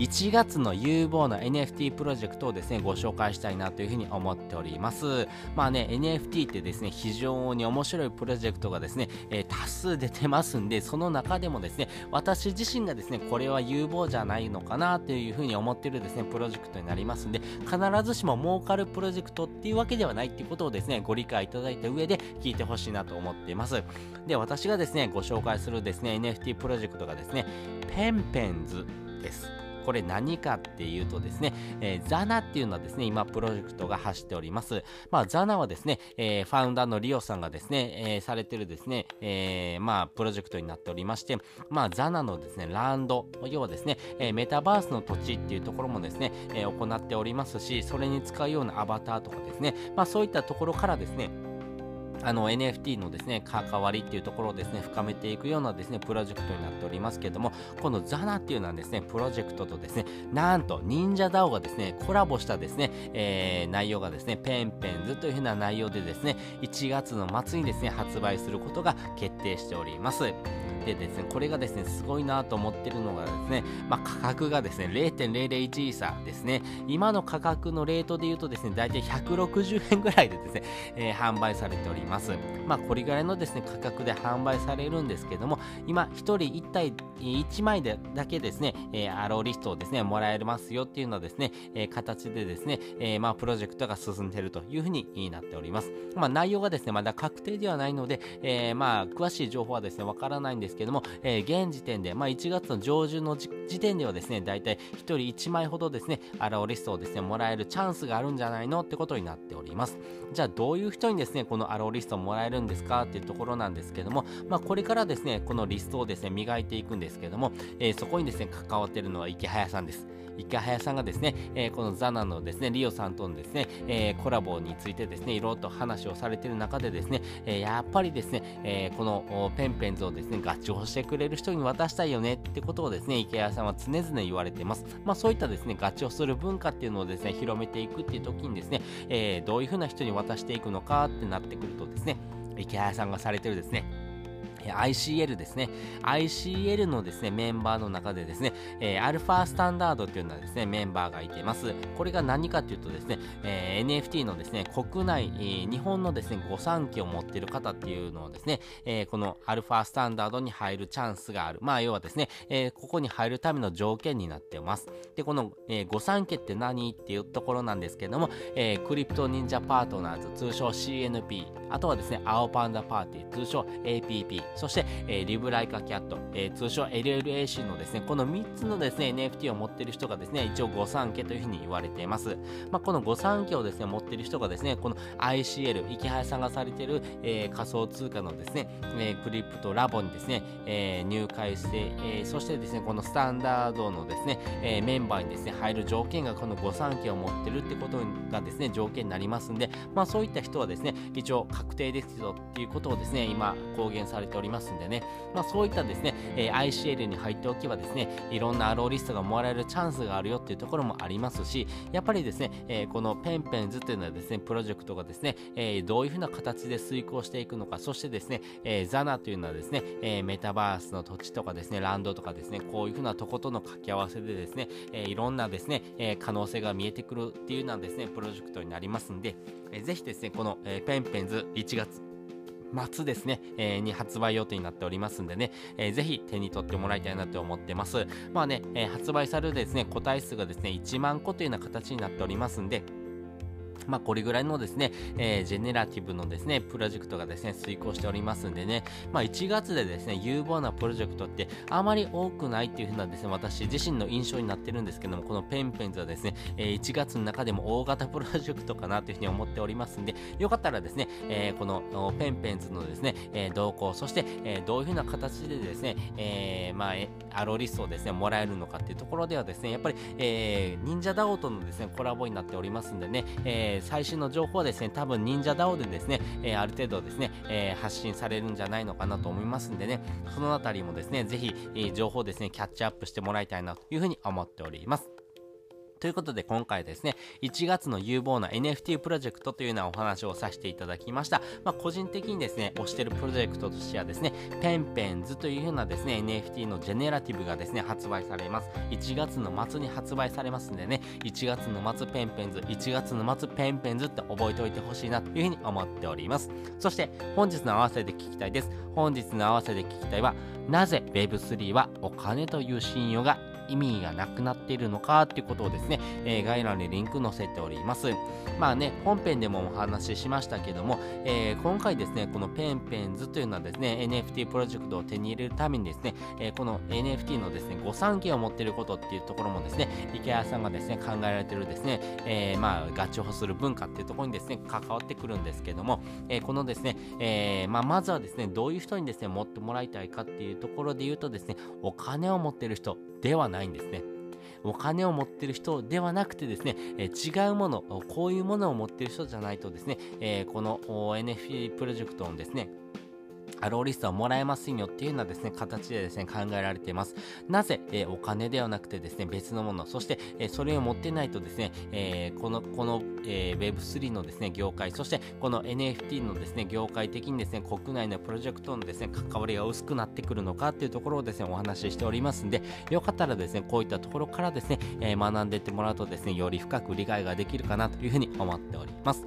1月の有望な NFT プロジェクトをですね、ご紹介したいなというふうに思っております。まあね、NFT ってですね、非常に面白いプロジェクトがですね、えー、多数出てますんで、その中でもですね、私自身がですね、これは有望じゃないのかなというふうに思ってるですね、プロジェクトになりますんで、必ずしも儲かるプロジェクトっていうわけではないっていうことをですね、ご理解いただいた上で聞いてほしいなと思っています。で、私がですね、ご紹介するですね、NFT プロジェクトがですね、ペンペンズです。これ何かっていうとですね、えー、ザナっていうのはですね、今プロジェクトが走っております。まあ、ザナはですね、えー、ファウンダーのリオさんがですね、えー、されてるですね、えー、まあ、プロジェクトになっておりまして、まあ、ザナのですね、ランド、要はですね、え、メタバースの土地っていうところもですね、え、行っておりますし、それに使うようなアバターとかですね、まあ、そういったところからですね、あの NFT のですね、関わりっていうところをですね、深めていくようなですね、プロジェクトになっておりますけれども、このザナっていうのはですね、プロジェクトとですね、なんと忍者 DAO がですね、コラボしたですね、えー、内容がですね、ペンペンズというふうな内容でですね、1月の末にですね、発売することが決定しております。でですね、これがですね、すごいなと思ってるのがですね、まあ、価格がですね、0.001イーサですね、今の価格のレートで言うとですね、大体160円ぐらいでですね、えー、販売されております。ます。まあ、これぐらいのですね、価格で販売されるんですけども、今、1人1体、1枚でだけですね、えー、アローリストをですね、もらえますよっていうのはですね、えー、形でですね、えー、まあ、プロジェクトが進んでいるというふうになっております。まあ、内容がですね、まだ確定ではないので、えー、まあ、詳しい情報はですね、わからないんですけども、えー、現時点で、まあ、1月の上旬の時点ではですね、だいたい1人1枚ほどですね、アラオリストをですね、もらえるチャンスがあるんじゃないのってことになっております。じゃあ、どういう人にですね、このアローリストリストもらえるんですかっていうところなんですけども、まあ、これからですね、このリストをですね、磨いていくんですけども、えー、そこにですね、関わってるのは池早さんです。池早さんがですね、えー、このザナのですね、リオさんとのですね、えー、コラボについてですね、いろいろと話をされている中でですね、えー、やっぱりですね、えこのペンペンズをですね、合致してくれる人に渡したいよねってことをですね、池谷さんは常々言われています。まあそういったですね、合致をする文化っていうのをですね、広めていくっていう時にですね、えどういうふうな人に渡していくのかってなってくるとですね、池谷さんがされてるですね、ICL ですね。ICL のですね、メンバーの中でですね、えー、アルファスタンダードというのはですね、メンバーがいてます。これが何かというとですね、えー、NFT のですね、国内、えー、日本のですね、御三家を持っている方っていうのをですね、えー、このアルファスタンダードに入るチャンスがある。まあ、要はですね、えー、ここに入るための条件になっています。で、この、えー、御三家って何っていうところなんですけども、えー、クリプト忍者パートナーズ、通称 CNP、あとはですね、青パンダパーティー、通称 APP、そして、えー、リブライカキャット、えー、通称 LLAC のですね、この3つのですね、NFT を持っている人がですね、一応御三家というふうに言われています。まあ、この御三家をですね、持っている人がですね、この ICL、池原さんがされている、えー、仮想通貨のですね、えー、クリプトラボにですね、えー、入会して、えー、そしてですね、このスタンダードのですね、えー、メンバーにですね、入る条件がこの御三家を持ってるってことがですね、条件になりますんで、まあそういった人はですね、一応確定ですよっていうことをですね、今公言されておりますますんで、ね、まあ、そういったですね、えー、ICL に入っておけばですね、いろんなアローリストがもらえるチャンスがあるよっていうところもありますし、やっぱりですね、えー、このペンペンズというのはですね、プロジェクトがですね、えー、どういうふうな形で遂行していくのか、そしてですね、えザナというのはですね、えメタバースの土地とかですね、ランドとかですね、こういうふうなとことの掛け合わせでですね、えいろんなですね、え可能性が見えてくるっていうようなですね、プロジェクトになりますんで、えー、ぜひですね、この、えペンペンズ1月末ですね、えー、に発売予定になっておりますんでね、えー、ぜひ手に取ってもらいたいなと思ってます。まあね、えー、発売されるですね、個体数がですね、1万個というような形になっておりますんで、まあ、これぐらいのですね、えー、ジェネラティブのですね、プロジェクトがですね、遂行しておりますんでね、まあ、1月でですね、有望なプロジェクトってあまり多くないっていう風なですね、私自身の印象になってるんですけども、このペンペンズはですね、えー、1月の中でも大型プロジェクトかなという風に思っておりますんで、よかったらですね、えー、このペンペンズのですね、えー、動向、そして、え、どういう風な形でですね、え、まあ、アロリストをですね、もらえるのかっていうところではですね、やっぱり、えー、忍者ダオとのですね、コラボになっておりますんでね、えー、最新の情報はですね、多分忍者ダオでですね、えー、ある程度ですね、えー、発信されるんじゃないのかなと思いますんでね、そのあたりもですね、ぜひ、えー、情報ですね、キャッチアップしてもらいたいなというふうに思っております。ということで今回ですね、1月の有望な NFT プロジェクトというようなお話をさせていただきました。まあ、個人的にですね、推してるプロジェクトとしてはですね、ペンペンズというようなですね、NFT のジェネラティブがですね、発売されます。1月の末に発売されますんでね、1月の末ペンペンズ、1月の末ペンペンズって覚えておいてほしいなというふうに思っております。そして本日の合わせで聞きたいです。本日の合わせで聞きたいは、なぜ Web3 はお金という信用が意味がなくなっているのかっていうことをですね、えー、概要欄にリンク載せております。まあね、本編でもお話ししましたけども、えー、今回ですね、このペンペンズというのはですね、NFT プロジェクトを手に入れるためにですね、えー、この NFT のですね、御三家を持っていることっていうところもですね、池谷さんがですね、考えられてるですね、えー、まあ、ガチホする文化っていうところにですね、関わってくるんですけども、えー、このですね、えー、まあ、まずはですね、どういう人にですね、持ってもらいたいかっていうところで言うとですね、お金を持ってる人ではないないんですね。お金を持ってる人ではなくてですね、えー、違うもの、こういうものを持ってる人じゃないとですね、えー、この NFT プロジェクトのですね、アローリストはもらえますよっていうようなですね、形でですね、考えられています。なぜ、えー、お金ではなくてですね、別のもの、そして、えー、それを持ってないとですね、えー、この、この、え Web3 のですね、業界、そしてこの NFT のですね、業界的にですね、国内のプロジェクトのですね、関わりが薄くなってくるのかっていうところをですね、お話ししておりますんで、よかったらですね、こういったところからですね、え学んでいってもらうとですね、より深く理解ができるかなというふうに思っております。